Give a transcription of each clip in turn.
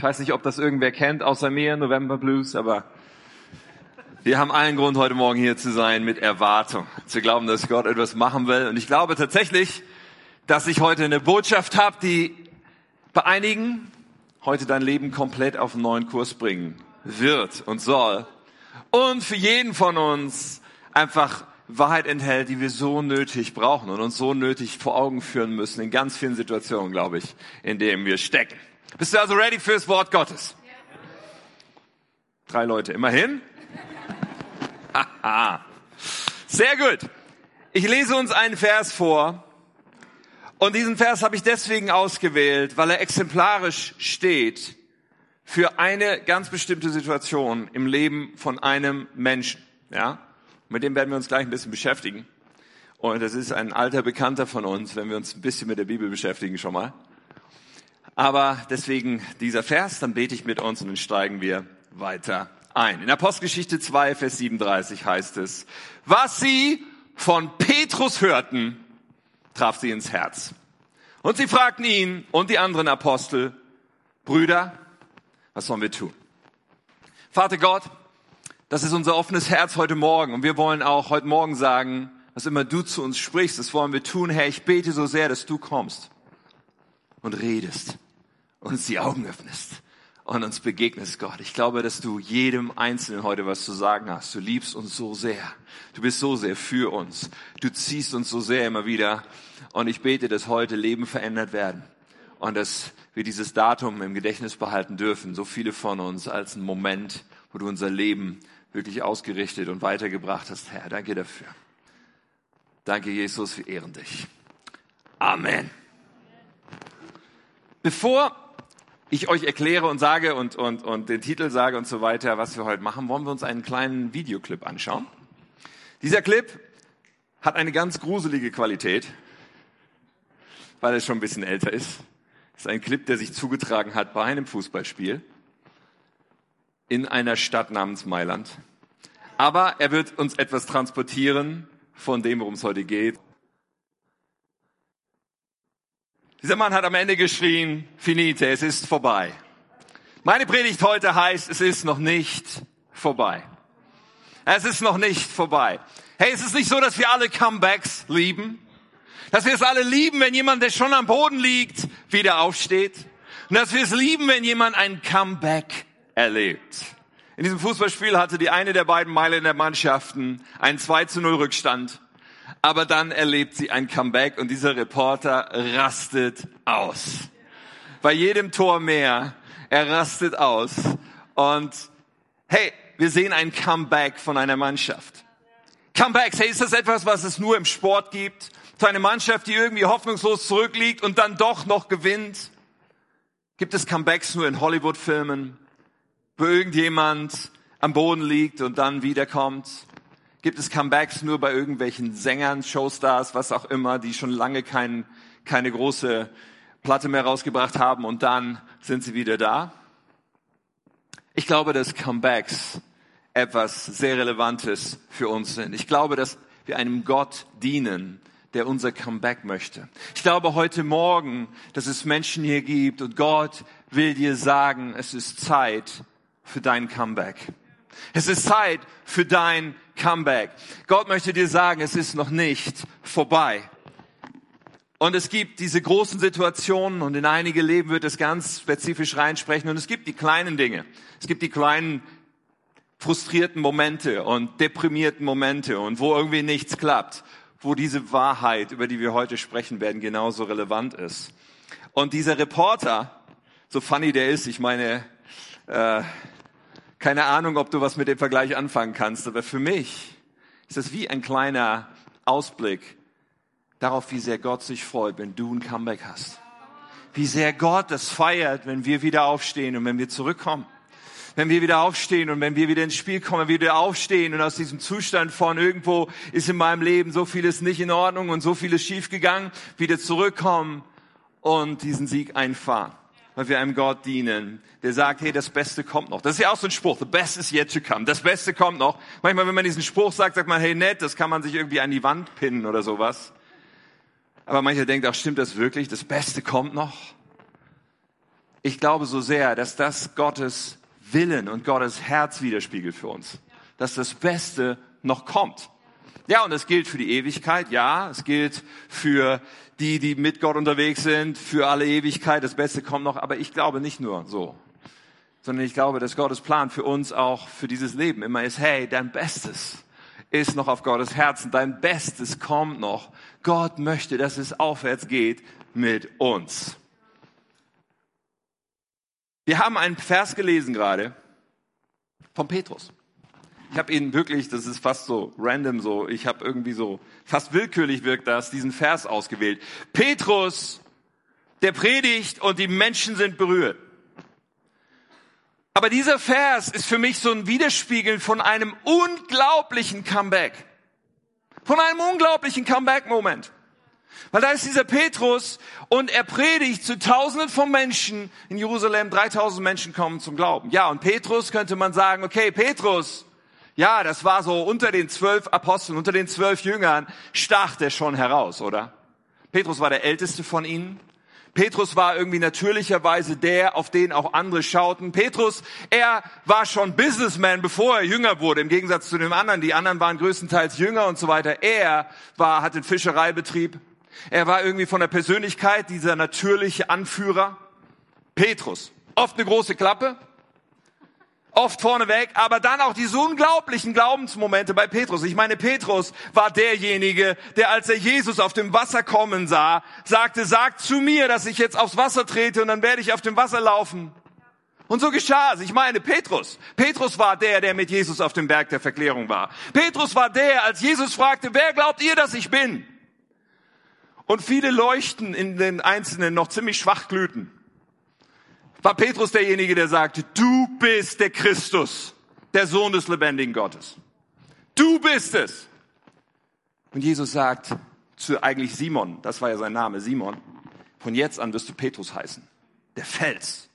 Ich weiß nicht, ob das irgendwer kennt, außer mir, November Blues, aber wir haben allen Grund, heute Morgen hier zu sein mit Erwartung. Zu glauben, dass Gott etwas machen will. Und ich glaube tatsächlich, dass ich heute eine Botschaft habe, die bei einigen heute dein Leben komplett auf einen neuen Kurs bringen wird und soll. Und für jeden von uns einfach Wahrheit enthält, die wir so nötig brauchen und uns so nötig vor Augen führen müssen in ganz vielen Situationen, glaube ich, in denen wir stecken. Bist du also ready fürs Wort Gottes? Drei Leute, immerhin. Sehr gut. Ich lese uns einen Vers vor. Und diesen Vers habe ich deswegen ausgewählt, weil er exemplarisch steht für eine ganz bestimmte Situation im Leben von einem Menschen. Ja? Mit dem werden wir uns gleich ein bisschen beschäftigen. Und das ist ein alter Bekannter von uns, wenn wir uns ein bisschen mit der Bibel beschäftigen schon mal. Aber deswegen dieser Vers, dann bete ich mit uns und dann steigen wir weiter ein. In Apostelgeschichte 2, Vers 37 heißt es, was sie von Petrus hörten, traf sie ins Herz. Und sie fragten ihn und die anderen Apostel, Brüder, was sollen wir tun? Vater Gott, das ist unser offenes Herz heute Morgen. Und wir wollen auch heute Morgen sagen, was immer du zu uns sprichst, das wollen wir tun. Herr, ich bete so sehr, dass du kommst und redest uns die Augen öffnest und uns begegnest, Gott. Ich glaube, dass du jedem Einzelnen heute was zu sagen hast. Du liebst uns so sehr. Du bist so sehr für uns. Du ziehst uns so sehr immer wieder. Und ich bete, dass heute Leben verändert werden und dass wir dieses Datum im Gedächtnis behalten dürfen. So viele von uns als ein Moment, wo du unser Leben wirklich ausgerichtet und weitergebracht hast. Herr, danke dafür. Danke, Jesus, wir ehren dich. Amen. Bevor ich euch erkläre und sage und, und, und den Titel sage und so weiter, was wir heute machen, wollen wir uns einen kleinen Videoclip anschauen. Dieser Clip hat eine ganz gruselige Qualität, weil er schon ein bisschen älter ist. Es ist ein Clip, der sich zugetragen hat bei einem Fußballspiel in einer Stadt namens Mailand. Aber er wird uns etwas transportieren von dem, worum es heute geht. Dieser Mann hat am Ende geschrien, finite, es ist vorbei. Meine Predigt heute heißt, es ist noch nicht vorbei. Es ist noch nicht vorbei. Hey, es ist nicht so, dass wir alle Comebacks lieben. Dass wir es alle lieben, wenn jemand, der schon am Boden liegt, wieder aufsteht. Und dass wir es lieben, wenn jemand ein Comeback erlebt. In diesem Fußballspiel hatte die eine der beiden Mailänder Mannschaften einen 2 zu 0 Rückstand. Aber dann erlebt sie ein Comeback und dieser Reporter rastet aus. Bei jedem Tor mehr. Er rastet aus. Und hey, wir sehen ein Comeback von einer Mannschaft. Comebacks, hey, ist das etwas, was es nur im Sport gibt? Für eine Mannschaft, die irgendwie hoffnungslos zurückliegt und dann doch noch gewinnt? Gibt es Comebacks nur in Hollywood-Filmen? wo irgendjemand am Boden liegt und dann wiederkommt? Gibt es Comebacks nur bei irgendwelchen Sängern, Showstars, was auch immer, die schon lange kein, keine große Platte mehr rausgebracht haben und dann sind sie wieder da? Ich glaube, dass Comebacks etwas sehr Relevantes für uns sind. Ich glaube, dass wir einem Gott dienen, der unser Comeback möchte. Ich glaube heute Morgen, dass es Menschen hier gibt und Gott will dir sagen, es ist Zeit, für dein Comeback. Es ist Zeit für dein Comeback. Gott möchte dir sagen, es ist noch nicht vorbei. Und es gibt diese großen Situationen und in einige Leben wird es ganz spezifisch reinsprechen und es gibt die kleinen Dinge. Es gibt die kleinen frustrierten Momente und deprimierten Momente und wo irgendwie nichts klappt, wo diese Wahrheit, über die wir heute sprechen werden, genauso relevant ist. Und dieser Reporter, so funny der ist, ich meine, äh, keine Ahnung, ob du was mit dem Vergleich anfangen kannst, aber für mich ist das wie ein kleiner Ausblick darauf, wie sehr Gott sich freut, wenn du ein Comeback hast. Wie sehr Gott es feiert, wenn wir wieder aufstehen und wenn wir zurückkommen. Wenn wir wieder aufstehen und wenn wir wieder ins Spiel kommen, wenn wir wieder aufstehen und aus diesem Zustand von irgendwo ist in meinem Leben so vieles nicht in Ordnung und so vieles schiefgegangen, wieder zurückkommen und diesen Sieg einfahren weil wir einem Gott dienen, der sagt, hey, das Beste kommt noch. Das ist ja auch so ein Spruch, the best is yet to come. Das Beste kommt noch. Manchmal, wenn man diesen Spruch sagt, sagt man, hey, nett, das kann man sich irgendwie an die Wand pinnen oder sowas. Aber mancher denkt, ach, stimmt das wirklich? Das Beste kommt noch? ich glaube so sehr, dass das Gottes Willen und Gottes Herz widerspiegelt für uns. Dass das Beste noch kommt. Ja, und das gilt für die Ewigkeit, ja, es gilt für die, die mit Gott unterwegs sind, für alle Ewigkeit, das Beste kommt noch, aber ich glaube nicht nur so, sondern ich glaube, dass Gottes Plan für uns auch für dieses Leben immer ist, hey, dein Bestes ist noch auf Gottes Herzen, dein Bestes kommt noch. Gott möchte, dass es aufwärts geht mit uns. Wir haben einen Vers gelesen gerade von Petrus. Ich habe ihn wirklich, das ist fast so random so, ich habe irgendwie so, fast willkürlich wirkt das, diesen Vers ausgewählt. Petrus, der predigt und die Menschen sind berührt. Aber dieser Vers ist für mich so ein Widerspiegeln von einem unglaublichen Comeback. Von einem unglaublichen Comeback-Moment. Weil da ist dieser Petrus und er predigt zu Tausenden von Menschen in Jerusalem. 3000 Menschen kommen zum Glauben. Ja, und Petrus könnte man sagen, okay, Petrus, ja, das war so unter den zwölf Aposteln, unter den zwölf Jüngern stach der schon heraus, oder? Petrus war der älteste von ihnen. Petrus war irgendwie natürlicherweise der, auf den auch andere schauten. Petrus, er war schon Businessman, bevor er Jünger wurde, im Gegensatz zu den anderen. Die anderen waren größtenteils Jünger und so weiter. Er war, hat den Fischereibetrieb. Er war irgendwie von der Persönlichkeit dieser natürliche Anführer. Petrus. Oft eine große Klappe. Oft vorneweg, aber dann auch diese unglaublichen Glaubensmomente bei Petrus. Ich meine, Petrus war derjenige, der als er Jesus auf dem Wasser kommen sah, sagte, sagt zu mir, dass ich jetzt aufs Wasser trete und dann werde ich auf dem Wasser laufen. Und so geschah es. Ich meine, Petrus. Petrus war der, der mit Jesus auf dem Berg der Verklärung war. Petrus war der, als Jesus fragte, wer glaubt ihr, dass ich bin? und viele leuchten in den Einzelnen noch ziemlich schwach glühten, war Petrus derjenige, der sagte, du bist der Christus, der Sohn des lebendigen Gottes. Du bist es. Und Jesus sagt zu eigentlich Simon, das war ja sein Name, Simon, von jetzt an wirst du Petrus heißen, der Fels.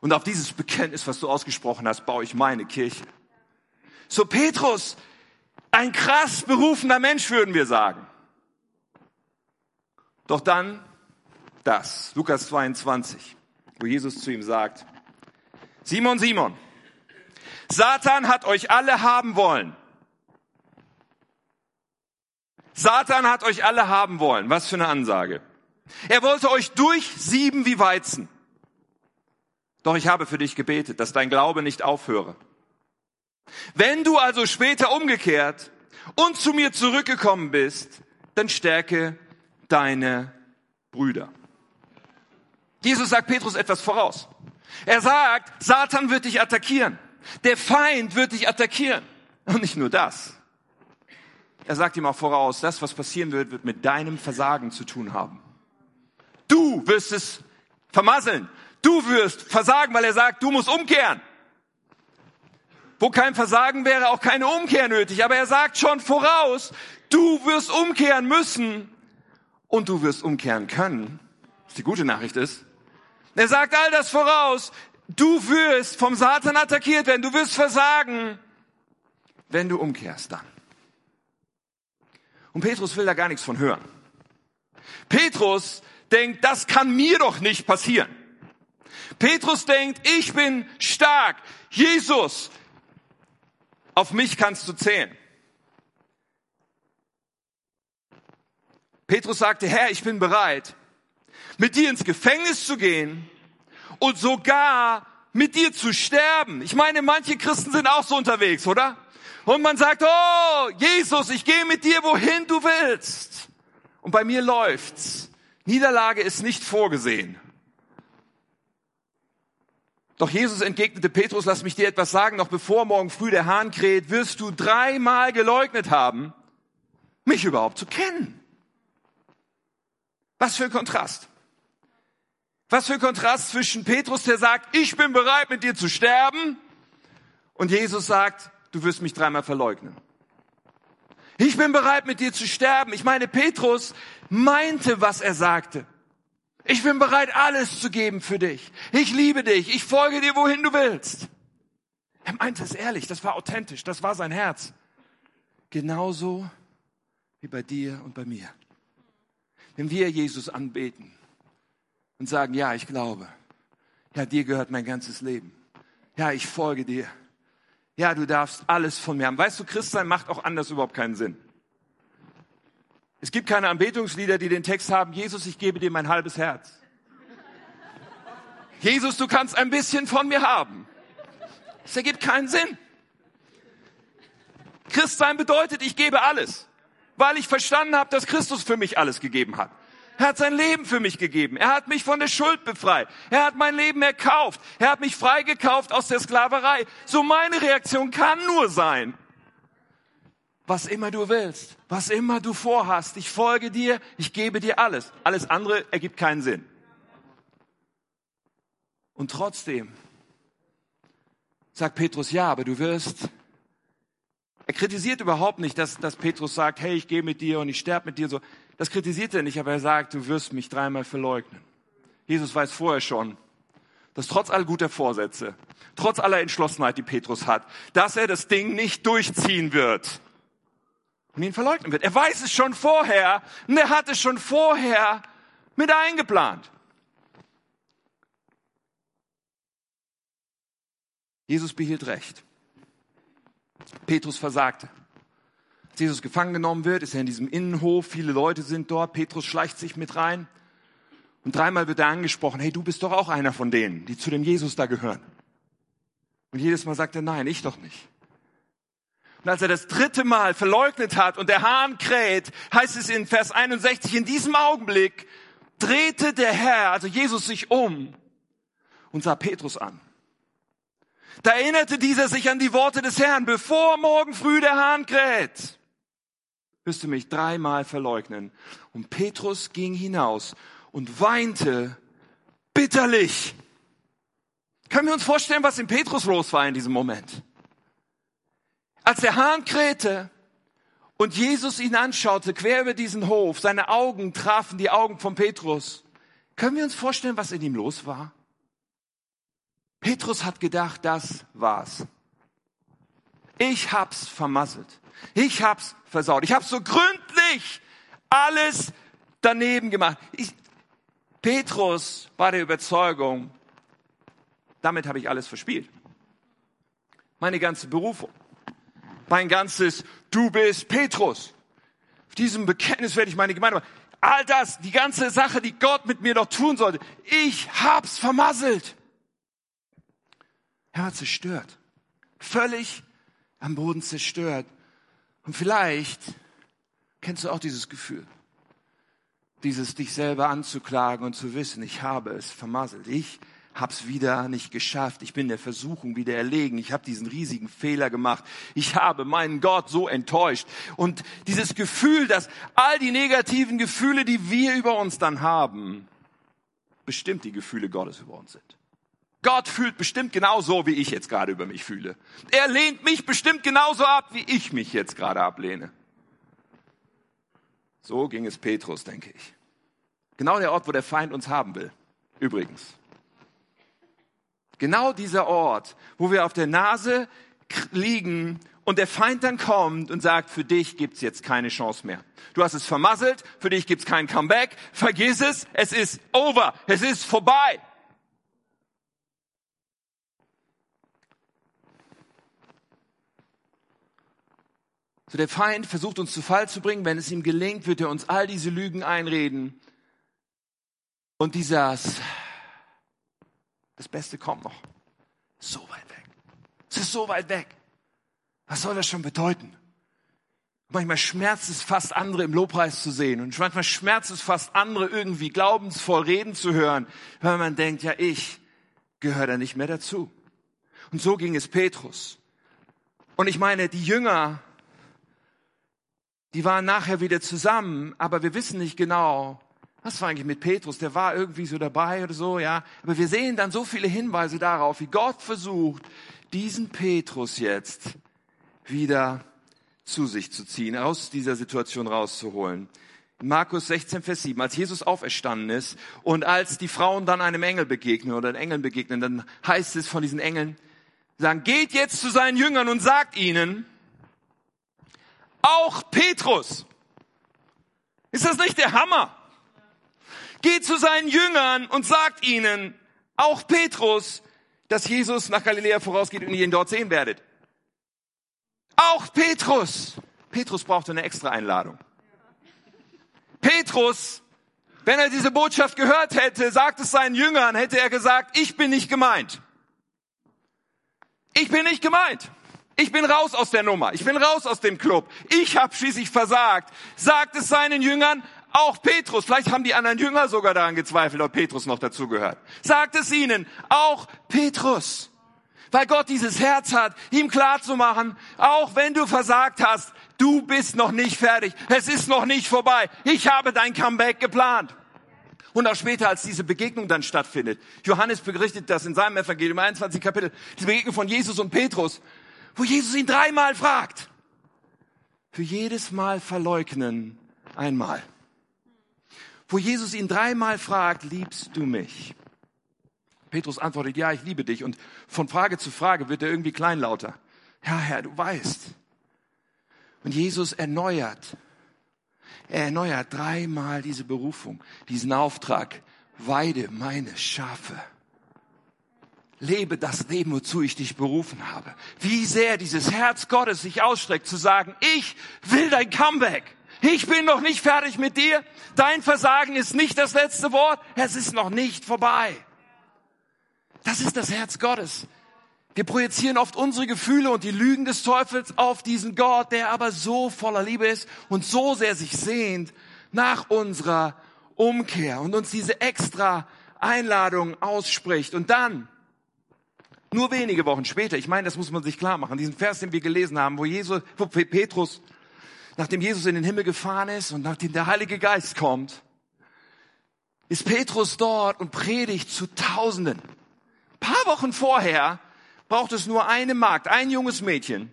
Und auf dieses Bekenntnis, was du ausgesprochen hast, baue ich meine Kirche. So Petrus, ein krass berufener Mensch, würden wir sagen. Doch dann das, Lukas 22, wo Jesus zu ihm sagt, Simon, Simon, Satan hat euch alle haben wollen. Satan hat euch alle haben wollen. Was für eine Ansage. Er wollte euch durchsieben wie Weizen. Doch ich habe für dich gebetet, dass dein Glaube nicht aufhöre. Wenn du also später umgekehrt und zu mir zurückgekommen bist, dann stärke deine Brüder. Jesus sagt Petrus etwas voraus. Er sagt, Satan wird dich attackieren. Der Feind wird dich attackieren. Und nicht nur das. Er sagt ihm auch voraus, das, was passieren wird, wird mit deinem Versagen zu tun haben. Du wirst es vermasseln. Du wirst versagen, weil er sagt, du musst umkehren. Wo kein Versagen wäre, auch keine Umkehr nötig. Aber er sagt schon voraus, du wirst umkehren müssen und du wirst umkehren können. Was die gute Nachricht ist. Er sagt all das voraus. Du wirst vom Satan attackiert werden. Du wirst versagen, wenn du umkehrst dann. Und Petrus will da gar nichts von hören. Petrus denkt, das kann mir doch nicht passieren. Petrus denkt, ich bin stark. Jesus, auf mich kannst du zählen. Petrus sagte, Herr, ich bin bereit, mit dir ins Gefängnis zu gehen und sogar mit dir zu sterben. Ich meine, manche Christen sind auch so unterwegs, oder? Und man sagt, oh, Jesus, ich gehe mit dir, wohin du willst. Und bei mir läuft's. Niederlage ist nicht vorgesehen. Doch Jesus entgegnete Petrus, lass mich dir etwas sagen, noch bevor morgen früh der Hahn kräht, wirst du dreimal geleugnet haben, mich überhaupt zu kennen. Was für ein Kontrast. Was für Kontrast zwischen Petrus, der sagt, ich bin bereit, mit dir zu sterben, und Jesus sagt, du wirst mich dreimal verleugnen. Ich bin bereit, mit dir zu sterben. Ich meine, Petrus meinte, was er sagte. Ich bin bereit, alles zu geben für dich. Ich liebe dich. Ich folge dir, wohin du willst. Er meinte es ehrlich. Das war authentisch. Das war sein Herz. Genauso wie bei dir und bei mir wenn wir Jesus anbeten und sagen, ja, ich glaube, Ja, dir gehört mein ganzes Leben. Ja, ich folge dir. Ja, du darfst alles von mir haben. Weißt du, Christsein macht auch anders überhaupt keinen Sinn. Es gibt keine Anbetungslieder, die den Text haben, Jesus, ich gebe dir mein halbes Herz. Jesus, du kannst ein bisschen von mir haben. Das ergibt keinen Sinn. Christsein bedeutet, ich gebe alles, weil ich verstanden habe, dass Christus für mich alles gegeben hat. Er hat sein Leben für mich gegeben. Er hat mich von der Schuld befreit. Er hat mein Leben erkauft. Er hat mich freigekauft aus der Sklaverei. So meine Reaktion kann nur sein, was immer du willst, was immer du vorhast, ich folge dir, ich gebe dir alles. Alles andere ergibt keinen Sinn. Und trotzdem sagt Petrus, ja, aber du wirst. Er kritisiert überhaupt nicht, dass, dass Petrus sagt, hey, ich gehe mit dir und ich sterbe mit dir. So, das kritisiert er nicht, aber er sagt, du wirst mich dreimal verleugnen. Jesus weiß vorher schon, dass trotz all guter Vorsätze, trotz aller Entschlossenheit, die Petrus hat, dass er das Ding nicht durchziehen wird und ihn verleugnen wird. Er weiß es schon vorher und er hat es schon vorher mit eingeplant. Jesus behielt recht. Petrus versagte. Jesus gefangen genommen wird, ist er in diesem Innenhof, viele Leute sind dort, Petrus schleicht sich mit rein und dreimal wird er angesprochen, hey, du bist doch auch einer von denen, die zu dem Jesus da gehören. Und jedes Mal sagt er, nein, ich doch nicht. Und als er das dritte Mal verleugnet hat und der Hahn kräht, heißt es in Vers 61, in diesem Augenblick drehte der Herr, also Jesus, sich um und sah Petrus an. Da erinnerte dieser sich an die Worte des Herrn, bevor morgen früh der Hahn kräht, wirst du mich dreimal verleugnen. Und Petrus ging hinaus und weinte bitterlich. Können wir uns vorstellen, was in Petrus los war in diesem Moment? Als der Hahn krähte und Jesus ihn anschaute, quer über diesen Hof, seine Augen trafen die Augen von Petrus. Können wir uns vorstellen, was in ihm los war? Petrus hat gedacht, das war's. Ich hab's vermasselt. Ich hab's versaut. Ich hab's so gründlich alles daneben gemacht. Ich, Petrus war der Überzeugung, damit habe ich alles verspielt. Meine ganze Berufung. Mein ganzes, du bist Petrus. Auf diesem Bekenntnis werde ich meine Gemeinde machen. All das, die ganze Sache, die Gott mit mir doch tun sollte. Ich hab's vermasselt. Er war zerstört. Völlig am Boden zerstört. Und vielleicht kennst du auch dieses Gefühl. Dieses dich selber anzuklagen und zu wissen, ich habe es vermasselt. Ich hab's wieder nicht geschafft. Ich bin der Versuchung wieder erlegen. Ich habe diesen riesigen Fehler gemacht. Ich habe meinen Gott so enttäuscht. Und dieses Gefühl, dass all die negativen Gefühle, die wir über uns dann haben, bestimmt die Gefühle Gottes über uns sind. Gott fühlt bestimmt genauso, wie ich jetzt gerade über mich fühle. Er lehnt mich bestimmt genauso ab, wie ich mich jetzt gerade ablehne. So ging es Petrus, denke ich. Genau der Ort, wo der Feind uns haben will. Übrigens. Genau dieser Ort, wo wir auf der Nase liegen und der Feind dann kommt und sagt, für dich gibt's jetzt keine Chance mehr. Du hast es vermasselt, für dich gibt's kein Comeback, vergiss es, es ist over, es ist vorbei. So der Feind versucht uns zu Fall zu bringen. Wenn es ihm gelingt, wird er uns all diese Lügen einreden. Und dieses, das Beste kommt noch. So weit weg. Es ist so weit weg. Was soll das schon bedeuten? Manchmal schmerzt es fast andere im Lobpreis zu sehen und manchmal schmerzt es fast andere irgendwie glaubensvoll reden zu hören, weil man denkt, ja, ich gehöre da nicht mehr dazu. Und so ging es Petrus. Und ich meine, die Jünger die waren nachher wieder zusammen, aber wir wissen nicht genau, was war eigentlich mit Petrus? Der war irgendwie so dabei oder so, ja. Aber wir sehen dann so viele Hinweise darauf, wie Gott versucht, diesen Petrus jetzt wieder zu sich zu ziehen, aus dieser Situation rauszuholen. Markus 16, Vers 7, als Jesus auferstanden ist und als die Frauen dann einem Engel begegnen oder den Engeln begegnen, dann heißt es von diesen Engeln, sagen, geht jetzt zu seinen Jüngern und sagt ihnen, auch Petrus. Ist das nicht der Hammer? Geht zu seinen Jüngern und sagt ihnen, auch Petrus, dass Jesus nach Galiläa vorausgeht und ihr ihn dort sehen werdet. Auch Petrus. Petrus brauchte eine extra Einladung. Petrus, wenn er diese Botschaft gehört hätte, sagt es seinen Jüngern, hätte er gesagt, ich bin nicht gemeint. Ich bin nicht gemeint. Ich bin raus aus der Nummer. Ich bin raus aus dem Club. Ich habe schließlich versagt. Sagt es seinen Jüngern, auch Petrus. Vielleicht haben die anderen Jünger sogar daran gezweifelt, ob Petrus noch dazugehört. Sagt es ihnen, auch Petrus. Weil Gott dieses Herz hat, ihm klar zu machen, auch wenn du versagt hast, du bist noch nicht fertig. Es ist noch nicht vorbei. Ich habe dein Comeback geplant. Und auch später, als diese Begegnung dann stattfindet. Johannes berichtet das in seinem Evangelium 21 Kapitel, die Begegnung von Jesus und Petrus wo Jesus ihn dreimal fragt. Für jedes Mal verleugnen einmal. Wo Jesus ihn dreimal fragt, liebst du mich? Petrus antwortet, ja, ich liebe dich. Und von Frage zu Frage wird er irgendwie kleinlauter. Ja, Herr, du weißt. Und Jesus erneuert, er erneuert dreimal diese Berufung, diesen Auftrag. Weide meine Schafe lebe das Leben, wozu ich dich berufen habe. Wie sehr dieses Herz Gottes sich ausstreckt zu sagen, ich will dein Comeback. Ich bin noch nicht fertig mit dir. Dein Versagen ist nicht das letzte Wort. Es ist noch nicht vorbei. Das ist das Herz Gottes. Wir projizieren oft unsere Gefühle und die Lügen des Teufels auf diesen Gott, der aber so voller Liebe ist und so sehr sich sehnt nach unserer Umkehr und uns diese extra Einladung ausspricht. Und dann nur wenige Wochen später, ich meine, das muss man sich klar machen, diesen Vers, den wir gelesen haben, wo Jesus, wo Petrus, nachdem Jesus in den Himmel gefahren ist und nachdem der Heilige Geist kommt, ist Petrus dort und predigt zu Tausenden. Ein paar Wochen vorher braucht es nur eine Magd, ein junges Mädchen.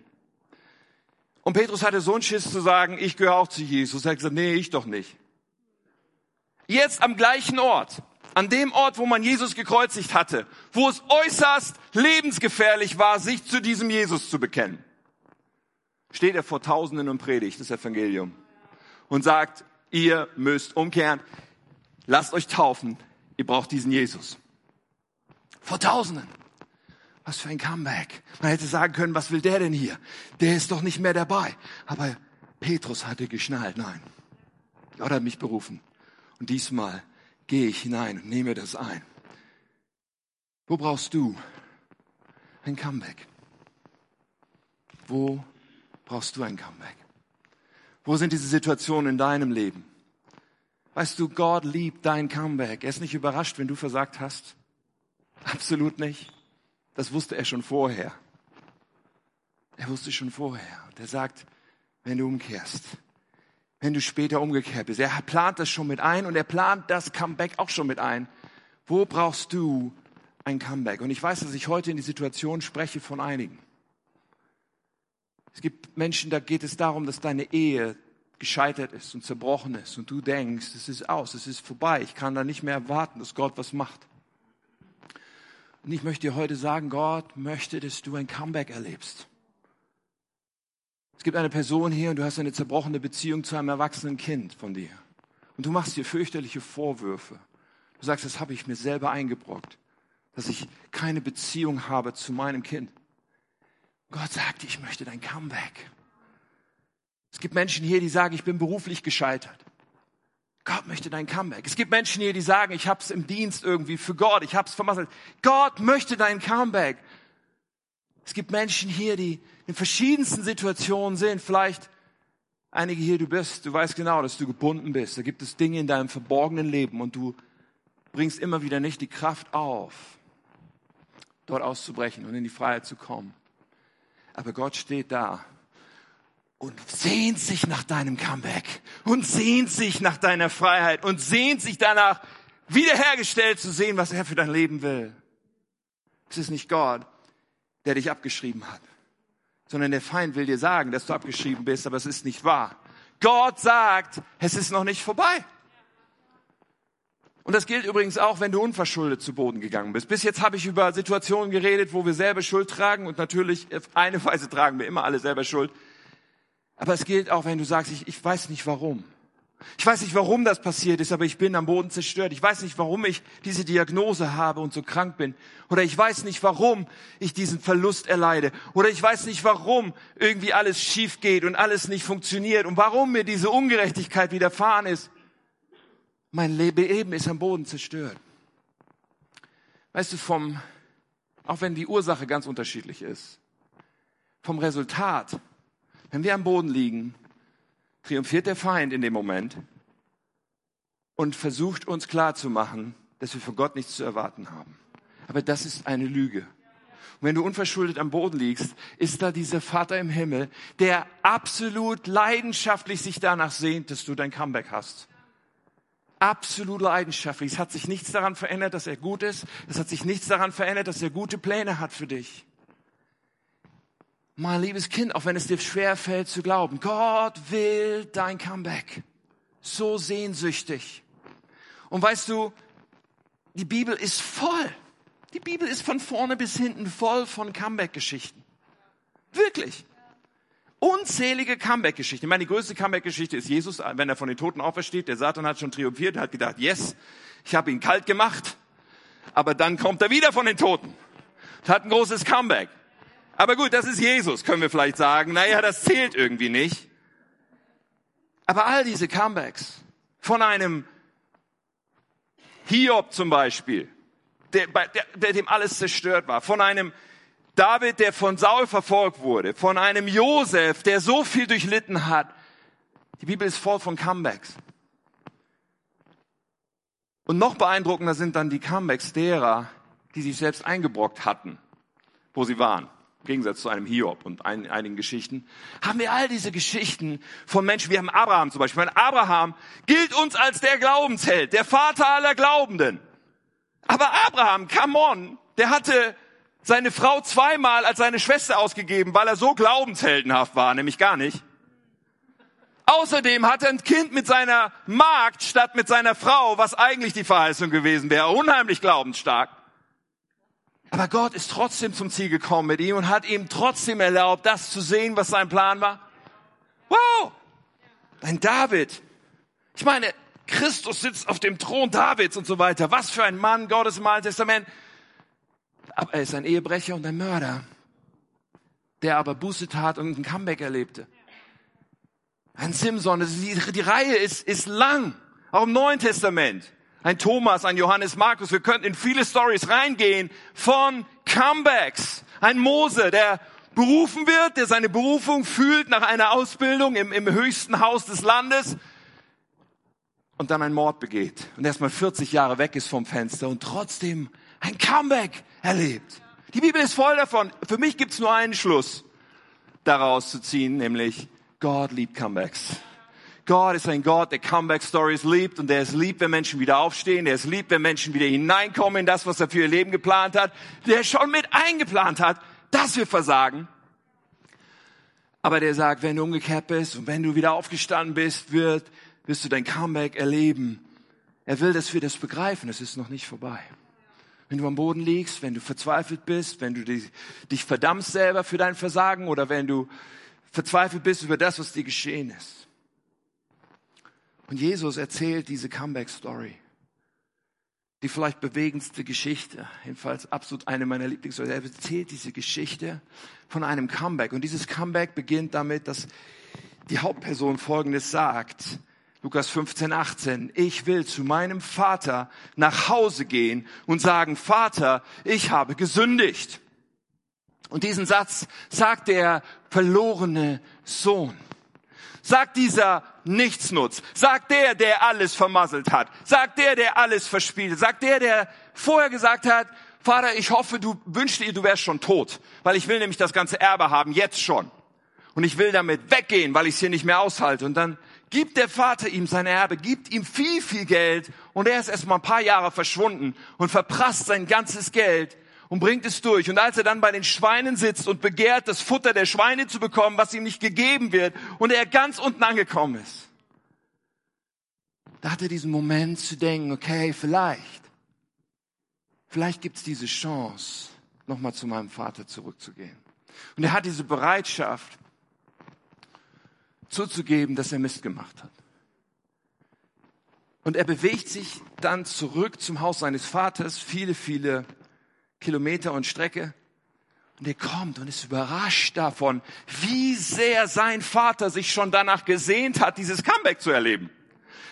Und Petrus hatte so einen Schiss zu sagen, ich gehöre auch zu Jesus. Er hat gesagt, nee, ich doch nicht. Jetzt am gleichen Ort an dem Ort, wo man Jesus gekreuzigt hatte, wo es äußerst lebensgefährlich war, sich zu diesem Jesus zu bekennen, steht er vor Tausenden und predigt das Evangelium und sagt, ihr müsst umkehren, lasst euch taufen, ihr braucht diesen Jesus. Vor Tausenden. Was für ein Comeback. Man hätte sagen können, was will der denn hier? Der ist doch nicht mehr dabei. Aber Petrus hatte geschnallt, nein. Gott hat mich berufen. Und diesmal gehe ich hinein und nehme das ein. Wo brauchst du ein Comeback? Wo brauchst du ein Comeback? Wo sind diese Situationen in deinem Leben? Weißt du, Gott liebt dein Comeback. Er ist nicht überrascht, wenn du versagt hast. Absolut nicht. Das wusste er schon vorher. Er wusste schon vorher. Und er sagt, wenn du umkehrst, wenn du später umgekehrt bist. Er plant das schon mit ein und er plant das Comeback auch schon mit ein. Wo brauchst du ein Comeback? Und ich weiß, dass ich heute in die Situation spreche von einigen. Es gibt Menschen, da geht es darum, dass deine Ehe gescheitert ist und zerbrochen ist und du denkst, es ist aus, es ist vorbei, ich kann da nicht mehr erwarten, dass Gott was macht. Und ich möchte dir heute sagen, Gott möchte, dass du ein Comeback erlebst. Es gibt eine Person hier und du hast eine zerbrochene Beziehung zu einem erwachsenen Kind von dir. Und du machst dir fürchterliche Vorwürfe. Du sagst, das habe ich mir selber eingebrockt, dass ich keine Beziehung habe zu meinem Kind. Gott sagt, ich möchte dein Comeback. Es gibt Menschen hier, die sagen, ich bin beruflich gescheitert. Gott möchte dein Comeback. Es gibt Menschen hier, die sagen, ich habe es im Dienst irgendwie für Gott, ich habe es vermasselt. Gott möchte dein Comeback. Es gibt Menschen hier, die in verschiedensten Situationen sind. Vielleicht einige hier, du bist, du weißt genau, dass du gebunden bist. Da gibt es Dinge in deinem verborgenen Leben und du bringst immer wieder nicht die Kraft auf, dort auszubrechen und in die Freiheit zu kommen. Aber Gott steht da und sehnt sich nach deinem Comeback und sehnt sich nach deiner Freiheit und sehnt sich danach, wiederhergestellt zu sehen, was er für dein Leben will. Es ist nicht Gott, der dich abgeschrieben hat, sondern der Feind will dir sagen, dass du abgeschrieben bist, aber es ist nicht wahr. Gott sagt, es ist noch nicht vorbei. Und das gilt übrigens auch, wenn du unverschuldet zu Boden gegangen bist. Bis jetzt habe ich über Situationen geredet, wo wir selber Schuld tragen und natürlich auf eine Weise tragen wir immer alle selber Schuld. Aber es gilt auch, wenn du sagst, ich, ich weiß nicht warum. Ich weiß nicht, warum das passiert ist, aber ich bin am Boden zerstört. Ich weiß nicht, warum ich diese Diagnose habe und so krank bin. Oder ich weiß nicht, warum ich diesen Verlust erleide. Oder ich weiß nicht, warum irgendwie alles schief geht und alles nicht funktioniert und warum mir diese Ungerechtigkeit widerfahren ist. Mein Leben ist am Boden zerstört. Weißt du, vom, auch wenn die Ursache ganz unterschiedlich ist, vom Resultat, wenn wir am Boden liegen, triumphiert der Feind in dem Moment und versucht uns klarzumachen, dass wir von Gott nichts zu erwarten haben. Aber das ist eine Lüge. Und wenn du unverschuldet am Boden liegst, ist da dieser Vater im Himmel, der absolut leidenschaftlich sich danach sehnt, dass du dein Comeback hast. Absolut leidenschaftlich. Es hat sich nichts daran verändert, dass er gut ist. Es hat sich nichts daran verändert, dass er gute Pläne hat für dich mein liebes Kind, auch wenn es dir schwer fällt zu glauben, Gott will dein Comeback. So sehnsüchtig. Und weißt du, die Bibel ist voll. Die Bibel ist von vorne bis hinten voll von Comeback-Geschichten. Wirklich. Unzählige Comeback-Geschichten. Ich meine, die größte Comeback-Geschichte ist Jesus, wenn er von den Toten aufersteht. Der Satan hat schon triumphiert, hat gedacht, yes, ich habe ihn kalt gemacht. Aber dann kommt er wieder von den Toten. Hat ein großes Comeback. Aber gut, das ist Jesus, können wir vielleicht sagen. Naja, das zählt irgendwie nicht. Aber all diese Comebacks von einem Hiob zum Beispiel, der, der, der dem alles zerstört war, von einem David, der von Saul verfolgt wurde, von einem Josef, der so viel durchlitten hat. Die Bibel ist voll von Comebacks. Und noch beeindruckender sind dann die Comebacks derer, die sich selbst eingebrockt hatten, wo sie waren. Gegensatz zu einem Hiob und ein, einigen Geschichten, haben wir all diese Geschichten von Menschen. Wir haben Abraham zum Beispiel. Abraham gilt uns als der Glaubensheld, der Vater aller Glaubenden. Aber Abraham, come on, der hatte seine Frau zweimal als seine Schwester ausgegeben, weil er so glaubensheldenhaft war, nämlich gar nicht. Außerdem hat er ein Kind mit seiner Magd statt mit seiner Frau, was eigentlich die Verheißung gewesen wäre. Unheimlich glaubensstark. Aber Gott ist trotzdem zum Ziel gekommen mit ihm und hat ihm trotzdem erlaubt, das zu sehen, was sein Plan war. Wow! Ein David. Ich meine, Christus sitzt auf dem Thron Davids und so weiter. Was für ein Mann Gottes im Alten Testament. Aber er ist ein Ehebrecher und ein Mörder, der aber Buße tat und ein Comeback erlebte. Ein Simson, die, Reihe ist, ist lang, auch im Neuen Testament ein Thomas, ein Johannes Markus. Wir könnten in viele Stories reingehen von Comebacks. Ein Mose, der berufen wird, der seine Berufung fühlt nach einer Ausbildung im, im höchsten Haus des Landes und dann einen Mord begeht und erstmal 40 Jahre weg ist vom Fenster und trotzdem ein Comeback erlebt. Die Bibel ist voll davon. Für mich gibt's nur einen Schluss daraus zu ziehen, nämlich Gott liebt Comebacks. Gott ist ein Gott, der Comeback-Stories liebt und der es liebt, wenn Menschen wieder aufstehen, der es liebt, wenn Menschen wieder hineinkommen in das, was er für ihr Leben geplant hat, der schon mit eingeplant hat, dass wir versagen. Aber der sagt, wenn du umgekehrt bist und wenn du wieder aufgestanden bist, wird, wirst du dein Comeback erleben. Er will, dass wir das begreifen. Es ist noch nicht vorbei. Wenn du am Boden liegst, wenn du verzweifelt bist, wenn du dich, dich verdammst selber für dein Versagen oder wenn du verzweifelt bist über das, was dir geschehen ist. Und Jesus erzählt diese Comeback-Story. Die vielleicht bewegendste Geschichte, jedenfalls absolut eine meiner Lieblingsstorys. Er erzählt diese Geschichte von einem Comeback. Und dieses Comeback beginnt damit, dass die Hauptperson Folgendes sagt. Lukas 15, 18. Ich will zu meinem Vater nach Hause gehen und sagen, Vater, ich habe gesündigt. Und diesen Satz sagt der verlorene Sohn. Sagt dieser Nichtsnutz. Sagt der, der alles vermasselt hat. Sagt der, der alles verspielt. Sagt der, der vorher gesagt hat, Vater, ich hoffe, du wünschst dir, du wärst schon tot, weil ich will nämlich das ganze Erbe haben, jetzt schon. Und ich will damit weggehen, weil ich es hier nicht mehr aushalte. Und dann gibt der Vater ihm sein Erbe, gibt ihm viel, viel Geld und er ist erst mal ein paar Jahre verschwunden und verprasst sein ganzes Geld und bringt es durch. Und als er dann bei den Schweinen sitzt und begehrt, das Futter der Schweine zu bekommen, was ihm nicht gegeben wird, und er ganz unten angekommen ist, da hat er diesen Moment zu denken, okay, vielleicht, vielleicht gibt es diese Chance, nochmal zu meinem Vater zurückzugehen. Und er hat diese Bereitschaft, zuzugeben, dass er Mist gemacht hat. Und er bewegt sich dann zurück zum Haus seines Vaters, viele, viele Kilometer und Strecke. Und er kommt und ist überrascht davon, wie sehr sein Vater sich schon danach gesehnt hat, dieses Comeback zu erleben.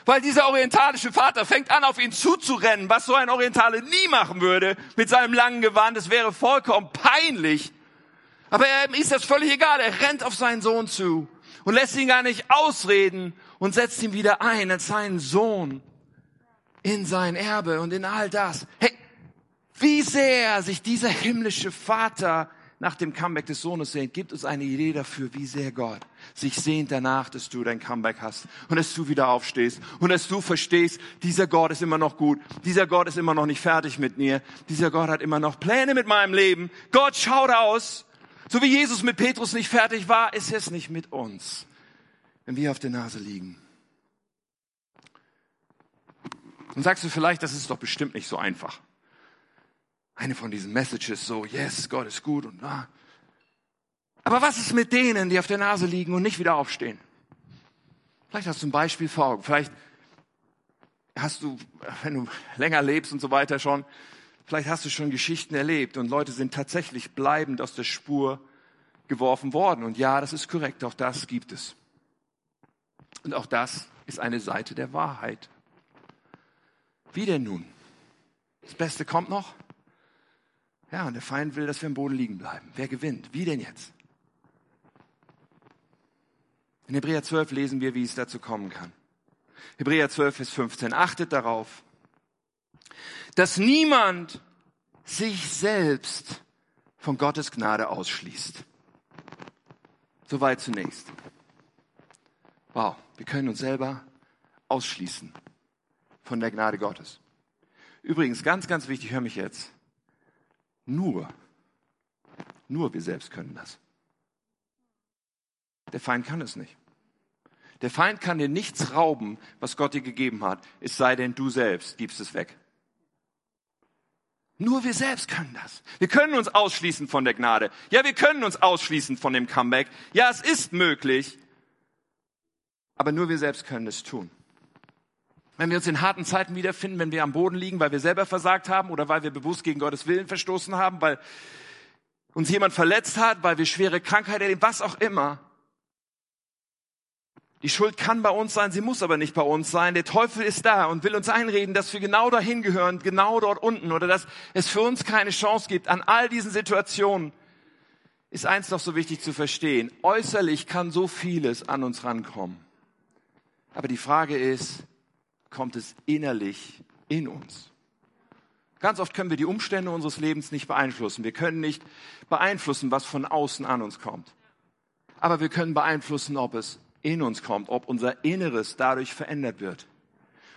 Weil dieser orientalische Vater fängt an, auf ihn zuzurennen, was so ein Orientale nie machen würde mit seinem langen Gewand. Es wäre vollkommen peinlich. Aber ihm ist das völlig egal. Er rennt auf seinen Sohn zu und lässt ihn gar nicht ausreden und setzt ihn wieder ein als seinen Sohn in sein Erbe und in all das. Hey, wie sehr sich dieser himmlische Vater nach dem Comeback des Sohnes sehnt, gibt uns eine Idee dafür, wie sehr Gott sich sehnt danach, dass du dein Comeback hast und dass du wieder aufstehst und dass du verstehst, dieser Gott ist immer noch gut, dieser Gott ist immer noch nicht fertig mit mir, dieser Gott hat immer noch Pläne mit meinem Leben. Gott schaut aus. So wie Jesus mit Petrus nicht fertig war, ist es nicht mit uns, wenn wir auf der Nase liegen. Und sagst du vielleicht, das ist doch bestimmt nicht so einfach eine von diesen Messages so, yes, Gott ist gut und ah. Aber was ist mit denen, die auf der Nase liegen und nicht wieder aufstehen? Vielleicht hast du ein Beispiel vor Augen. Vielleicht hast du, wenn du länger lebst und so weiter schon, vielleicht hast du schon Geschichten erlebt und Leute sind tatsächlich bleibend aus der Spur geworfen worden. Und ja, das ist korrekt, auch das gibt es. Und auch das ist eine Seite der Wahrheit. Wie denn nun? Das Beste kommt noch. Ja, und der Feind will, dass wir am Boden liegen bleiben. Wer gewinnt? Wie denn jetzt? In Hebräer 12 lesen wir, wie es dazu kommen kann. Hebräer 12, Vers 15. Achtet darauf, dass niemand sich selbst von Gottes Gnade ausschließt. Soweit zunächst. Wow, wir können uns selber ausschließen von der Gnade Gottes. Übrigens, ganz, ganz wichtig, hör mich jetzt. Nur, nur wir selbst können das. Der Feind kann es nicht. Der Feind kann dir nichts rauben, was Gott dir gegeben hat, es sei denn, du selbst gibst es weg. Nur wir selbst können das. Wir können uns ausschließen von der Gnade. Ja, wir können uns ausschließen von dem Comeback. Ja, es ist möglich. Aber nur wir selbst können es tun. Wenn wir uns in harten Zeiten wiederfinden, wenn wir am Boden liegen, weil wir selber versagt haben oder weil wir bewusst gegen Gottes Willen verstoßen haben, weil uns jemand verletzt hat, weil wir schwere Krankheit erleben, was auch immer. Die Schuld kann bei uns sein, sie muss aber nicht bei uns sein. Der Teufel ist da und will uns einreden, dass wir genau dahin gehören, genau dort unten oder dass es für uns keine Chance gibt. An all diesen Situationen ist eins noch so wichtig zu verstehen. Äußerlich kann so vieles an uns rankommen. Aber die Frage ist, kommt es innerlich in uns. Ganz oft können wir die Umstände unseres Lebens nicht beeinflussen. Wir können nicht beeinflussen, was von außen an uns kommt. Aber wir können beeinflussen, ob es in uns kommt, ob unser Inneres dadurch verändert wird,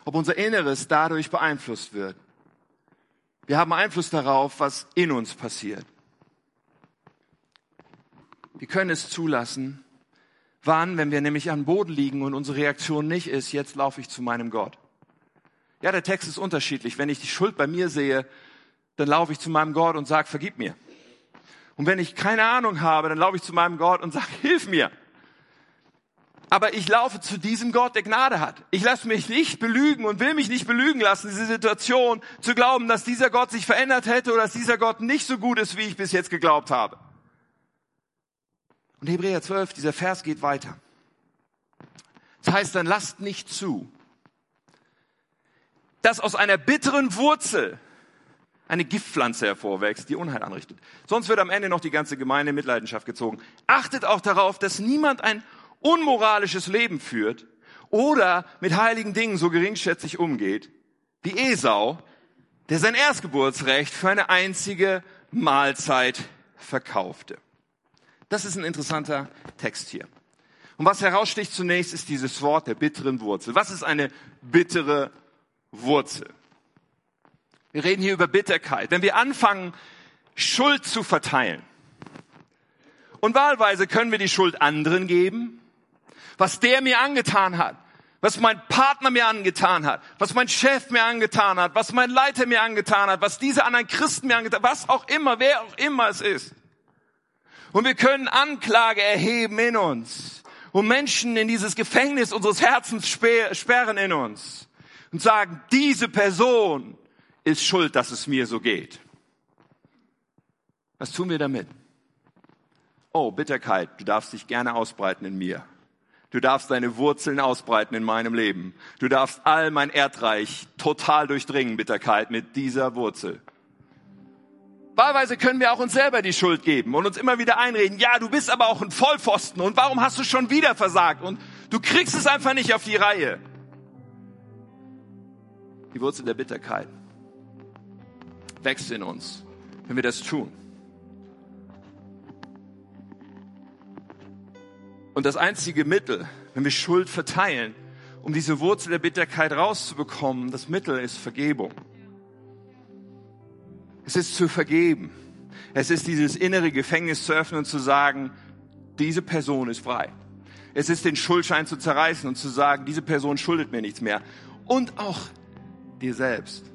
ob unser Inneres dadurch beeinflusst wird. Wir haben Einfluss darauf, was in uns passiert. Wir können es zulassen, wann, wenn wir nämlich an Boden liegen und unsere Reaktion nicht ist, jetzt laufe ich zu meinem Gott. Ja, der Text ist unterschiedlich. Wenn ich die Schuld bei mir sehe, dann laufe ich zu meinem Gott und sage, vergib mir. Und wenn ich keine Ahnung habe, dann laufe ich zu meinem Gott und sage, hilf mir. Aber ich laufe zu diesem Gott, der Gnade hat. Ich lasse mich nicht belügen und will mich nicht belügen lassen, diese Situation zu glauben, dass dieser Gott sich verändert hätte oder dass dieser Gott nicht so gut ist, wie ich bis jetzt geglaubt habe. Und Hebräer 12, dieser Vers geht weiter. Das heißt, dann lasst nicht zu, dass aus einer bitteren Wurzel eine Giftpflanze hervorwächst, die Unheil anrichtet. Sonst wird am Ende noch die ganze Gemeinde in Mitleidenschaft gezogen. Achtet auch darauf, dass niemand ein unmoralisches Leben führt oder mit heiligen Dingen so geringschätzig umgeht, wie Esau, der sein Erstgeburtsrecht für eine einzige Mahlzeit verkaufte. Das ist ein interessanter Text hier. Und was heraussticht zunächst ist dieses Wort der bitteren Wurzel. Was ist eine bittere Wurzel. Wir reden hier über Bitterkeit. Wenn wir anfangen, Schuld zu verteilen, und wahlweise können wir die Schuld anderen geben, was der mir angetan hat, was mein Partner mir angetan hat, was mein Chef mir angetan hat, was mein Leiter mir angetan hat, was diese anderen Christen mir angetan hat, was auch immer, wer auch immer es ist. Und wir können Anklage erheben in uns und Menschen in dieses Gefängnis unseres Herzens sperren in uns und sagen, diese Person ist schuld, dass es mir so geht. Was tun wir damit? Oh, Bitterkeit, du darfst dich gerne ausbreiten in mir. Du darfst deine Wurzeln ausbreiten in meinem Leben. Du darfst all mein Erdreich total durchdringen, Bitterkeit, mit dieser Wurzel. Wahlweise können wir auch uns selber die Schuld geben und uns immer wieder einreden, ja, du bist aber auch ein Vollpfosten und warum hast du schon wieder versagt und du kriegst es einfach nicht auf die Reihe. Die Wurzel der Bitterkeit wächst in uns, wenn wir das tun. Und das einzige Mittel, wenn wir Schuld verteilen, um diese Wurzel der Bitterkeit rauszubekommen, das Mittel ist Vergebung. Es ist zu vergeben. Es ist dieses innere Gefängnis zu öffnen und zu sagen, diese Person ist frei. Es ist den Schuldschein zu zerreißen und zu sagen, diese Person schuldet mir nichts mehr. Und auch dir selbst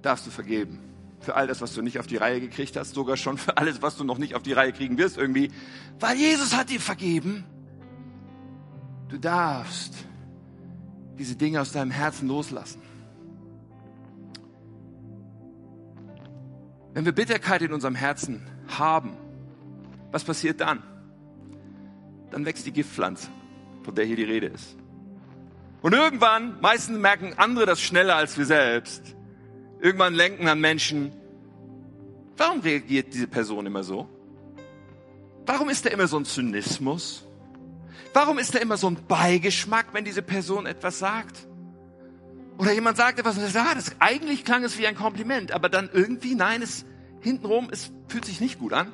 darfst du vergeben. Für all das, was du nicht auf die Reihe gekriegt hast, sogar schon für alles, was du noch nicht auf die Reihe kriegen wirst irgendwie, weil Jesus hat dir vergeben. Du darfst diese Dinge aus deinem Herzen loslassen. Wenn wir Bitterkeit in unserem Herzen haben, was passiert dann? Dann wächst die Giftpflanze, von der hier die Rede ist. Und irgendwann, meistens merken andere das schneller als wir selbst, irgendwann lenken an Menschen, warum reagiert diese Person immer so? Warum ist da immer so ein Zynismus? Warum ist da immer so ein Beigeschmack, wenn diese Person etwas sagt? Oder jemand sagt etwas und sagt, ah, das, eigentlich klang es wie ein Kompliment, aber dann irgendwie, nein, es hintenrum, es fühlt sich nicht gut an.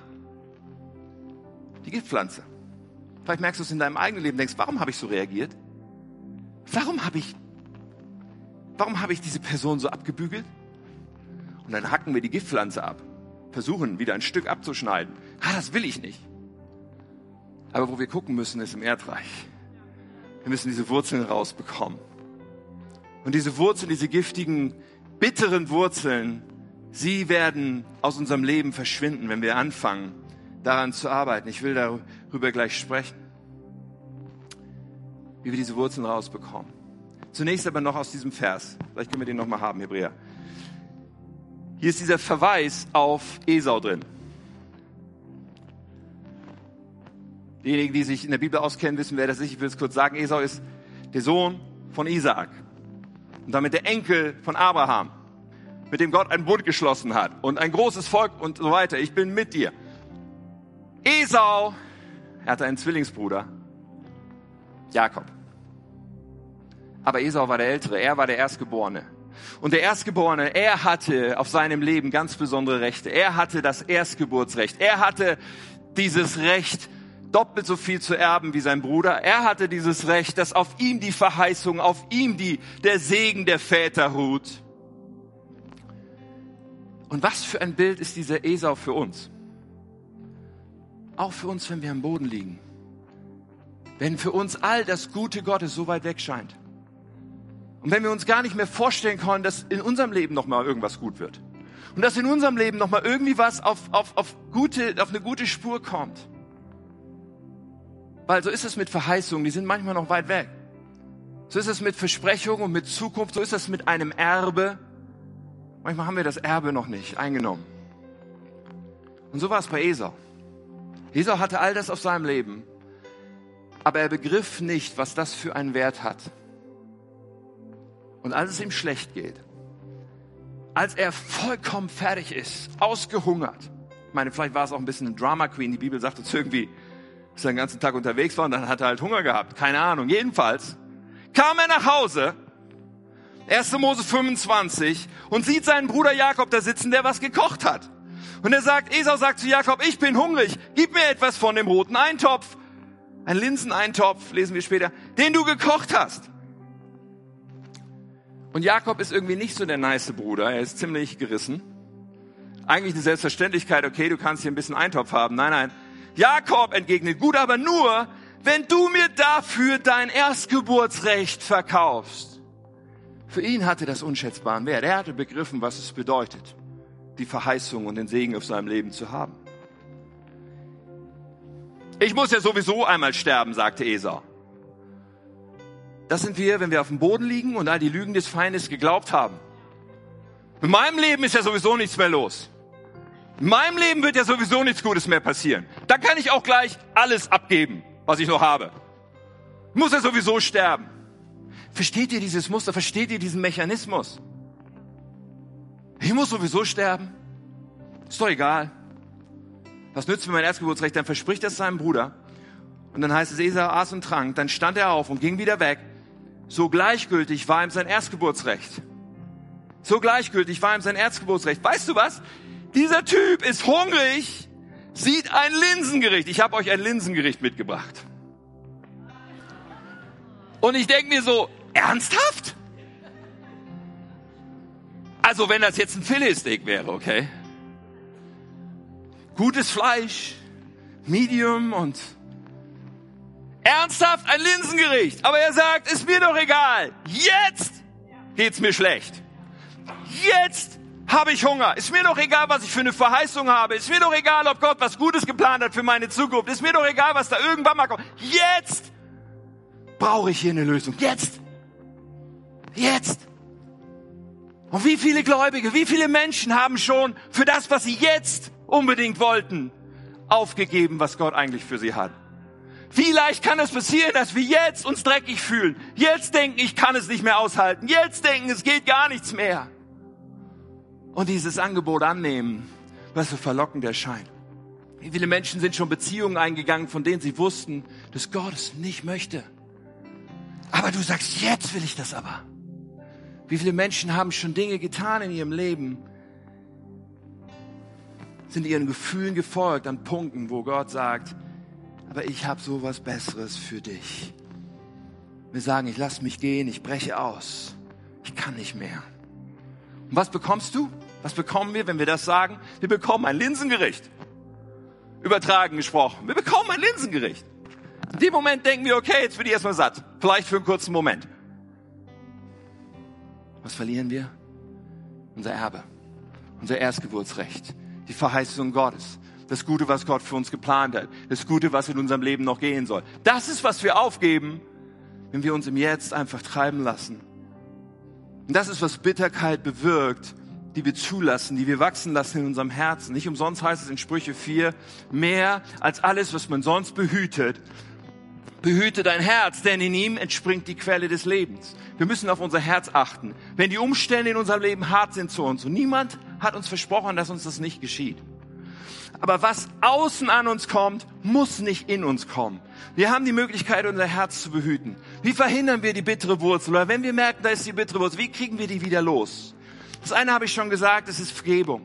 Die Giftpflanze. Vielleicht merkst du es in deinem eigenen Leben, denkst, warum habe ich so reagiert? Warum habe ich, warum habe ich diese Person so abgebügelt? Und dann hacken wir die Giftpflanze ab, versuchen wieder ein Stück abzuschneiden. Ah, das will ich nicht. Aber wo wir gucken müssen, ist im Erdreich. Wir müssen diese Wurzeln rausbekommen. Und diese Wurzeln, diese giftigen, bitteren Wurzeln, sie werden aus unserem Leben verschwinden, wenn wir anfangen, daran zu arbeiten. Ich will darüber gleich sprechen, wie wir diese Wurzeln rausbekommen. Zunächst aber noch aus diesem Vers. Vielleicht können wir den nochmal haben, Hebräer. Hier ist dieser Verweis auf Esau drin. Diejenigen, die sich in der Bibel auskennen, wissen, wer das ist. Ich will es kurz sagen. Esau ist der Sohn von Isaak. Und damit der Enkel von Abraham, mit dem Gott einen Bund geschlossen hat. Und ein großes Volk und so weiter. Ich bin mit dir. Esau, er hatte einen Zwillingsbruder, Jakob. Aber Esau war der Ältere, er war der Erstgeborene. Und der Erstgeborene, er hatte auf seinem Leben ganz besondere Rechte. Er hatte das Erstgeburtsrecht. Er hatte dieses Recht, doppelt so viel zu erben wie sein Bruder. Er hatte dieses Recht, dass auf ihm die Verheißung, auf ihm die, der Segen der Väter ruht. Und was für ein Bild ist dieser Esau für uns? Auch für uns, wenn wir am Boden liegen. Wenn für uns all das Gute Gottes so weit weg scheint. Und wenn wir uns gar nicht mehr vorstellen können, dass in unserem Leben nochmal irgendwas gut wird. Und dass in unserem Leben nochmal irgendwie was auf, auf, auf, gute, auf eine gute Spur kommt. Weil so ist es mit Verheißungen, die sind manchmal noch weit weg. So ist es mit Versprechungen und mit Zukunft, so ist es mit einem Erbe. Manchmal haben wir das Erbe noch nicht eingenommen. Und so war es bei Esau. Esau hatte all das auf seinem Leben, aber er begriff nicht, was das für einen Wert hat. Und als es ihm schlecht geht, als er vollkommen fertig ist, ausgehungert, ich meine, vielleicht war es auch ein bisschen ein Drama Queen, die Bibel sagt uns irgendwie, dass er den ganzen Tag unterwegs war und dann hat er halt Hunger gehabt. Keine Ahnung. Jedenfalls kam er nach Hause, 1. Mose 25, und sieht seinen Bruder Jakob da sitzen, der was gekocht hat. Und er sagt, Esau sagt zu Jakob, ich bin hungrig, gib mir etwas von dem roten Eintopf, ein Linseneintopf, lesen wir später, den du gekocht hast. Und Jakob ist irgendwie nicht so der nice Bruder, er ist ziemlich gerissen. Eigentlich eine Selbstverständlichkeit, okay, du kannst hier ein bisschen Eintopf haben. Nein, nein, Jakob entgegnet, gut, aber nur, wenn du mir dafür dein Erstgeburtsrecht verkaufst. Für ihn hatte das unschätzbaren Wert. Er hatte begriffen, was es bedeutet, die Verheißung und den Segen auf seinem Leben zu haben. Ich muss ja sowieso einmal sterben, sagte Esau. Das sind wir, wenn wir auf dem Boden liegen und all die Lügen des Feindes geglaubt haben. In meinem Leben ist ja sowieso nichts mehr los. In meinem Leben wird ja sowieso nichts Gutes mehr passieren. Da kann ich auch gleich alles abgeben, was ich noch habe. Muss er sowieso sterben. Versteht ihr dieses Muster? Versteht ihr diesen Mechanismus? Ich muss sowieso sterben. Ist doch egal. Was nützt mir mein Erstgeburtsrecht? Dann verspricht das seinem Bruder. Und dann heißt es, Esau aß und trank. Dann stand er auf und ging wieder weg. So gleichgültig war ihm sein Erstgeburtsrecht. So gleichgültig war ihm sein Erstgeburtsrecht. Weißt du was? Dieser Typ ist hungrig, sieht ein Linsengericht. Ich habe euch ein Linsengericht mitgebracht. Und ich denke mir so, ernsthaft? Also wenn das jetzt ein Filetsteak wäre, okay? Gutes Fleisch, Medium und ernsthaft ein Linsengericht. Aber er sagt, ist mir doch egal. Jetzt geht's mir schlecht. Jetzt habe ich Hunger. Ist mir doch egal, was ich für eine Verheißung habe. Ist mir doch egal, ob Gott was Gutes geplant hat für meine Zukunft. Ist mir doch egal, was da irgendwann mal kommt. Jetzt brauche ich hier eine Lösung. Jetzt. Jetzt. Und wie viele Gläubige, wie viele Menschen haben schon für das, was sie jetzt unbedingt wollten, aufgegeben, was Gott eigentlich für sie hat? Wie leicht kann es passieren, dass wir jetzt uns dreckig fühlen? Jetzt denken, ich kann es nicht mehr aushalten. Jetzt denken, es geht gar nichts mehr und dieses Angebot annehmen, was so verlockend erscheint. Wie viele Menschen sind schon Beziehungen eingegangen, von denen sie wussten, dass Gott es nicht möchte. Aber du sagst, jetzt will ich das aber. Wie viele Menschen haben schon Dinge getan in ihrem Leben, sind ihren Gefühlen gefolgt an Punkten, wo Gott sagt, aber ich habe sowas Besseres für dich. Wir sagen, ich lass mich gehen, ich breche aus, ich kann nicht mehr. Und was bekommst du? Was bekommen wir, wenn wir das sagen? Wir bekommen ein Linsengericht. Übertragen gesprochen. Wir bekommen ein Linsengericht. In dem Moment denken wir, okay, jetzt bin ich erstmal satt. Vielleicht für einen kurzen Moment. Was verlieren wir? Unser Erbe. Unser Erstgeburtsrecht. Die Verheißung Gottes. Das Gute, was Gott für uns geplant hat. Das Gute, was in unserem Leben noch gehen soll. Das ist, was wir aufgeben, wenn wir uns im Jetzt einfach treiben lassen. Und das ist, was Bitterkeit bewirkt, die wir zulassen, die wir wachsen lassen in unserem Herzen. Nicht umsonst heißt es in Sprüche 4, mehr als alles, was man sonst behütet, behüte dein Herz, denn in ihm entspringt die Quelle des Lebens. Wir müssen auf unser Herz achten. Wenn die Umstände in unserem Leben hart sind zu uns und niemand hat uns versprochen, dass uns das nicht geschieht. Aber was außen an uns kommt, muss nicht in uns kommen. Wir haben die Möglichkeit, unser Herz zu behüten. Wie verhindern wir die bittere Wurzel? Oder wenn wir merken, da ist die bittere Wurzel, wie kriegen wir die wieder los? Das eine habe ich schon gesagt, es ist Vergebung.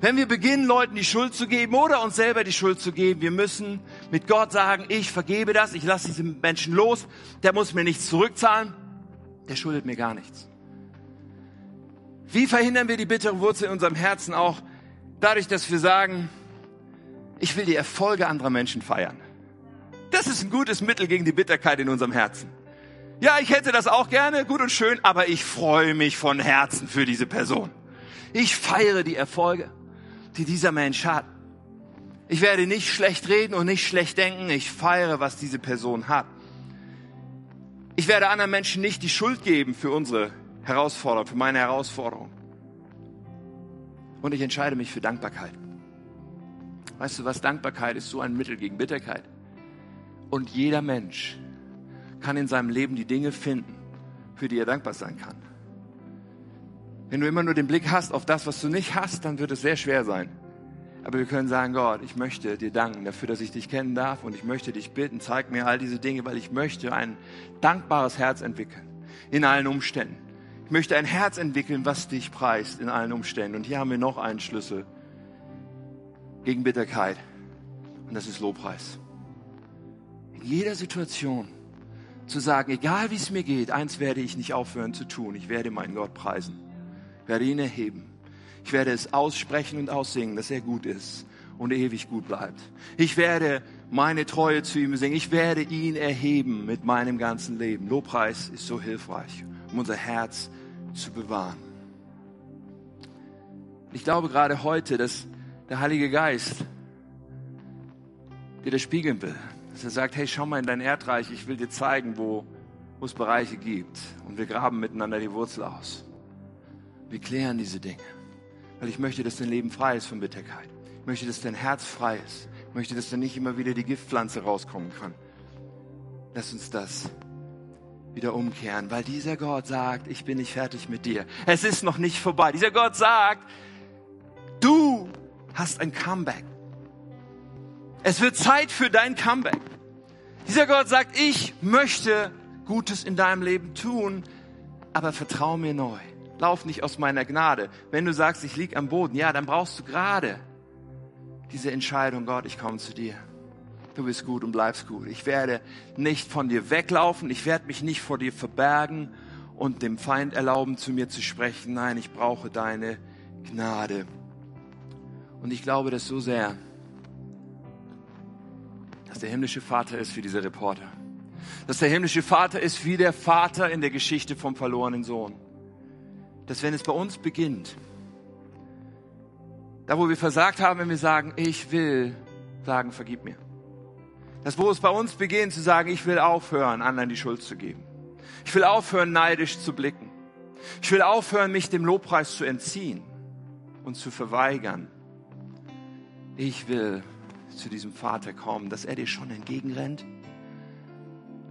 Wenn wir beginnen, Leuten die Schuld zu geben oder uns selber die Schuld zu geben, wir müssen mit Gott sagen, ich vergebe das, ich lasse diesen Menschen los, der muss mir nichts zurückzahlen, der schuldet mir gar nichts. Wie verhindern wir die bittere Wurzel in unserem Herzen auch dadurch, dass wir sagen, ich will die Erfolge anderer Menschen feiern. Das ist ein gutes Mittel gegen die Bitterkeit in unserem Herzen. Ja, ich hätte das auch gerne, gut und schön, aber ich freue mich von Herzen für diese Person. Ich feiere die Erfolge, die dieser Mensch hat. Ich werde nicht schlecht reden und nicht schlecht denken. Ich feiere, was diese Person hat. Ich werde anderen Menschen nicht die Schuld geben für unsere Herausforderung, für meine Herausforderung. Und ich entscheide mich für Dankbarkeit. Weißt du was? Dankbarkeit ist so ein Mittel gegen Bitterkeit. Und jeder Mensch kann in seinem Leben die Dinge finden, für die er dankbar sein kann. Wenn du immer nur den Blick hast auf das, was du nicht hast, dann wird es sehr schwer sein. Aber wir können sagen, Gott, ich möchte dir danken dafür, dass ich dich kennen darf und ich möchte dich bitten, zeig mir all diese Dinge, weil ich möchte ein dankbares Herz entwickeln in allen Umständen. Ich möchte ein Herz entwickeln, was dich preist in allen Umständen. Und hier haben wir noch einen Schlüssel gegen Bitterkeit und das ist Lobpreis. In jeder Situation zu sagen, egal wie es mir geht, eins werde ich nicht aufhören zu tun. Ich werde meinen Gott preisen. Werde ihn erheben. Ich werde es aussprechen und aussingen, dass er gut ist und ewig gut bleibt. Ich werde meine Treue zu ihm singen. Ich werde ihn erheben mit meinem ganzen Leben. Lobpreis ist so hilfreich, um unser Herz zu bewahren. Ich glaube gerade heute, dass der Heilige Geist dir das spiegeln will. Dass er sagt, hey, schau mal in dein Erdreich, ich will dir zeigen, wo wo es Bereiche gibt und wir graben miteinander die Wurzel aus. Wir klären diese Dinge, weil ich möchte, dass dein Leben frei ist von Bitterkeit. Ich möchte, dass dein Herz frei ist. Ich möchte, dass da nicht immer wieder die Giftpflanze rauskommen kann. Lass uns das wieder umkehren, weil dieser Gott sagt, ich bin nicht fertig mit dir. Es ist noch nicht vorbei. Dieser Gott sagt, du hast ein Comeback. Es wird Zeit für dein Comeback. Dieser Gott sagt, ich möchte Gutes in deinem Leben tun, aber vertrau mir neu. Lauf nicht aus meiner Gnade. Wenn du sagst, ich lieg am Boden, ja, dann brauchst du gerade diese Entscheidung, Gott, ich komme zu dir. Du bist gut und bleibst gut. Ich werde nicht von dir weglaufen. Ich werde mich nicht vor dir verbergen und dem Feind erlauben, zu mir zu sprechen. Nein, ich brauche deine Gnade. Und ich glaube das so sehr, dass der himmlische Vater ist wie dieser Reporter. Dass der himmlische Vater ist wie der Vater in der Geschichte vom verlorenen Sohn. Dass wenn es bei uns beginnt, da wo wir versagt haben, wenn wir sagen, ich will sagen, vergib mir. Das, wo es bei uns beginnt, zu sagen, ich will aufhören, anderen die Schuld zu geben. Ich will aufhören, neidisch zu blicken. Ich will aufhören, mich dem Lobpreis zu entziehen und zu verweigern. Ich will zu diesem Vater kommen, dass er dir schon entgegenrennt,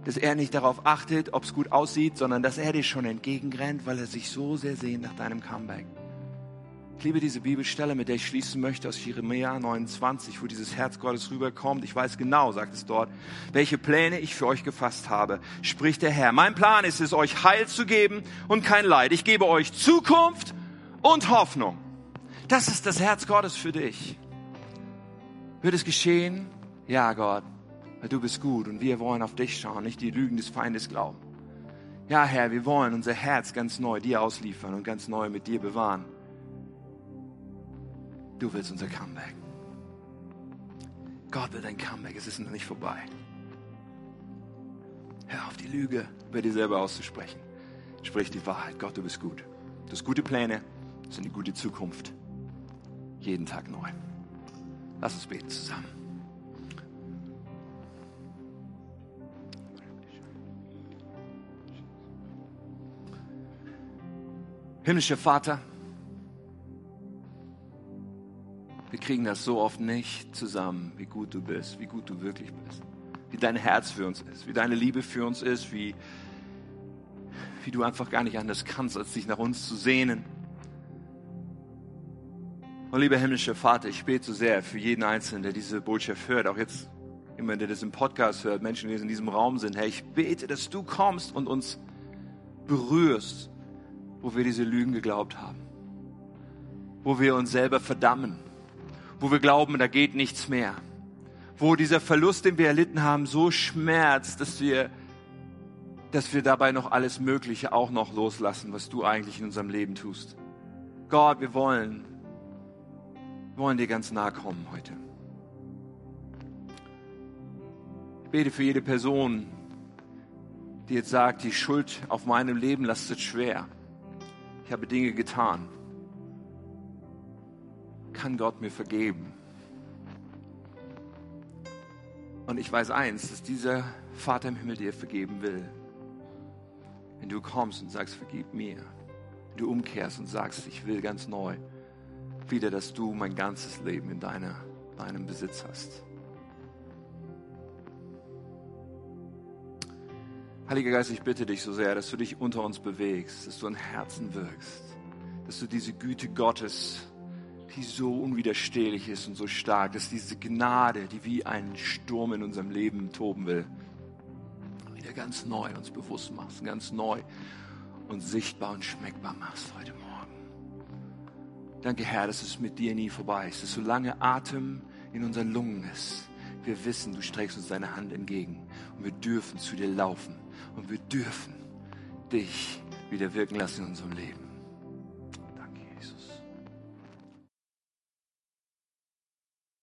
dass er nicht darauf achtet, ob es gut aussieht, sondern dass er dir schon entgegenrennt, weil er sich so sehr sehnt nach deinem Comeback. Ich liebe diese Bibelstelle, mit der ich schließen möchte aus Jeremia 29, wo dieses Herz Gottes rüberkommt. Ich weiß genau, sagt es dort, welche Pläne ich für euch gefasst habe, spricht der Herr. Mein Plan ist es, euch Heil zu geben und kein Leid. Ich gebe euch Zukunft und Hoffnung. Das ist das Herz Gottes für dich. Wird es geschehen? Ja, Gott, weil du bist gut und wir wollen auf dich schauen, nicht die Lügen des Feindes glauben. Ja, Herr, wir wollen unser Herz ganz neu dir ausliefern und ganz neu mit dir bewahren. Du willst unser Comeback. Gott will dein Comeback, es ist noch nicht vorbei. Hör auf die Lüge über dir selber auszusprechen. Sprich die Wahrheit. Gott, du bist gut. Du hast gute Pläne, du hast eine gute Zukunft. Jeden Tag neu. Lass uns beten zusammen. Himmlischer Vater, wir kriegen das so oft nicht zusammen, wie gut du bist, wie gut du wirklich bist, wie dein Herz für uns ist, wie deine Liebe für uns ist, wie, wie du einfach gar nicht anders kannst, als dich nach uns zu sehnen. Und lieber himmlischer Vater, ich bete so sehr für jeden Einzelnen, der diese Botschaft hört, auch jetzt immer, der das im Podcast hört, Menschen, die in diesem Raum sind. Herr, ich bete, dass du kommst und uns berührst, wo wir diese Lügen geglaubt haben, wo wir uns selber verdammen, wo wir glauben, da geht nichts mehr, wo dieser Verlust, den wir erlitten haben, so schmerzt, dass wir, dass wir dabei noch alles Mögliche auch noch loslassen, was du eigentlich in unserem Leben tust. Gott, wir wollen wir wollen dir ganz nahe kommen heute. Ich bete für jede Person, die jetzt sagt, die Schuld auf meinem Leben lastet schwer. Ich habe Dinge getan. Kann Gott mir vergeben? Und ich weiß eins, dass dieser Vater im Himmel dir vergeben will. Wenn du kommst und sagst, vergib mir. Wenn du umkehrst und sagst, ich will ganz neu wieder, dass du mein ganzes Leben in deiner, deinem Besitz hast. Heiliger Geist, ich bitte dich so sehr, dass du dich unter uns bewegst, dass du an Herzen wirkst, dass du diese Güte Gottes, die so unwiderstehlich ist und so stark, dass diese Gnade, die wie ein Sturm in unserem Leben toben will, wieder ganz neu uns bewusst machst, ganz neu und sichtbar und schmeckbar machst heute Morgen. Danke, Herr, dass es mit dir nie vorbei ist, dass solange Atem in unseren Lungen ist, wir wissen, du streckst uns deine Hand entgegen und wir dürfen zu dir laufen und wir dürfen dich wieder wirken lassen in unserem Leben.